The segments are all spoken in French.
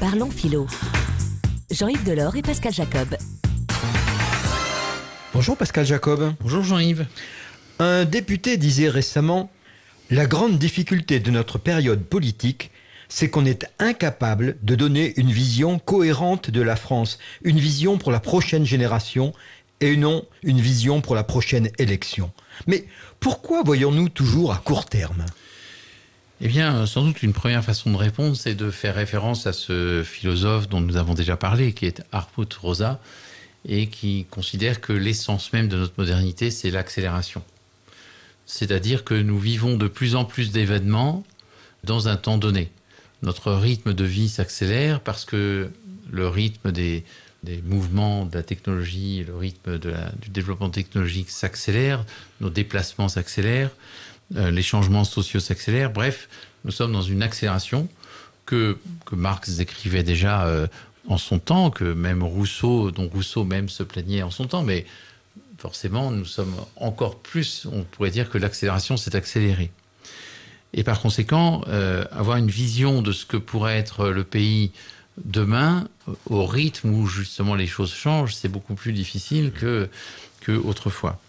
Parlons philo. Jean-Yves Delors et Pascal Jacob. Bonjour Pascal Jacob. Bonjour Jean-Yves. Un député disait récemment La grande difficulté de notre période politique, c'est qu'on est incapable de donner une vision cohérente de la France, une vision pour la prochaine génération et non une vision pour la prochaine élection. Mais pourquoi voyons-nous toujours à court terme? Eh bien, sans doute une première façon de répondre, c'est de faire référence à ce philosophe dont nous avons déjà parlé, qui est Harput Rosa, et qui considère que l'essence même de notre modernité, c'est l'accélération. C'est-à-dire que nous vivons de plus en plus d'événements dans un temps donné. Notre rythme de vie s'accélère parce que le rythme des, mouvements de la technologie, le rythme du développement technologique s'accélère, nos déplacements s'accélèrent, euh, les changements sociaux s'accélèrent. Bref, nous sommes dans une accélération que, que Marx décrivait déjà euh, en son temps, que même Rousseau, dont Rousseau même se plaignait en son temps, mais forcément, nous sommes encore plus, on pourrait dire que l'accélération s'est accélérée. Et par conséquent, euh, avoir une vision de ce que pourrait être le pays demain, au rythme où justement les choses changent, c'est beaucoup plus difficile que, que autrefois.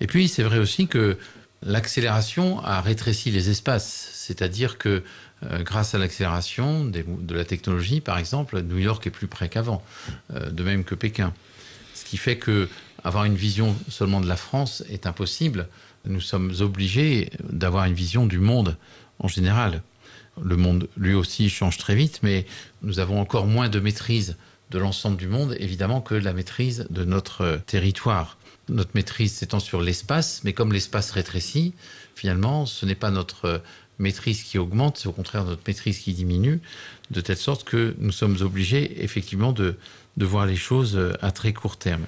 Et puis, c'est vrai aussi que l'accélération a rétréci les espaces, c'est-à-dire que euh, grâce à l'accélération de la technologie, par exemple, New York est plus près qu'avant, euh, de même que Pékin. Ce qui fait que avoir une vision seulement de la France est impossible. Nous sommes obligés d'avoir une vision du monde en général. Le monde, lui aussi, change très vite, mais nous avons encore moins de maîtrise de l'ensemble du monde, évidemment, que la maîtrise de notre territoire. Notre maîtrise s'étend sur l'espace, mais comme l'espace rétrécit, finalement, ce n'est pas notre maîtrise qui augmente, c'est au contraire notre maîtrise qui diminue, de telle sorte que nous sommes obligés, effectivement, de, de voir les choses à très court terme.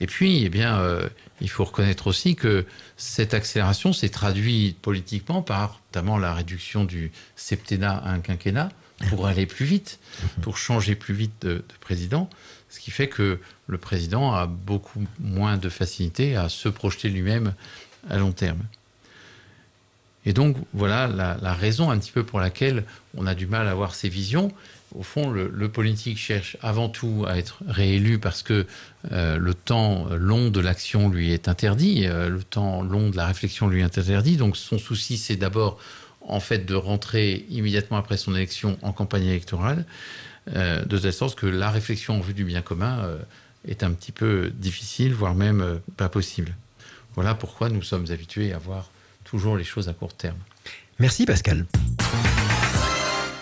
Et puis, eh bien, euh, il faut reconnaître aussi que cette accélération s'est traduite politiquement par notamment la réduction du septennat à un quinquennat pour aller plus vite, pour changer plus vite de, de, président, ce qui fait que le président a beaucoup moins de facilité à se projeter lui-même à long terme. Et donc, voilà la, la, raison un petit peu pour laquelle on a du mal à avoir ces visions. Au fond, le, le politique cherche avant tout à être réélu parce que euh, le temps long de l'action lui est interdit, euh, le temps long de la réflexion lui est interdit. Donc, son souci, c'est d'abord, en fait, de rentrer immédiatement après son élection en campagne électorale, euh, de telle sorte que la réflexion en vue du bien commun euh, est un petit peu difficile, voire même euh, pas possible. Voilà pourquoi nous sommes habitués à voir toujours les choses à court terme. Merci Pascal.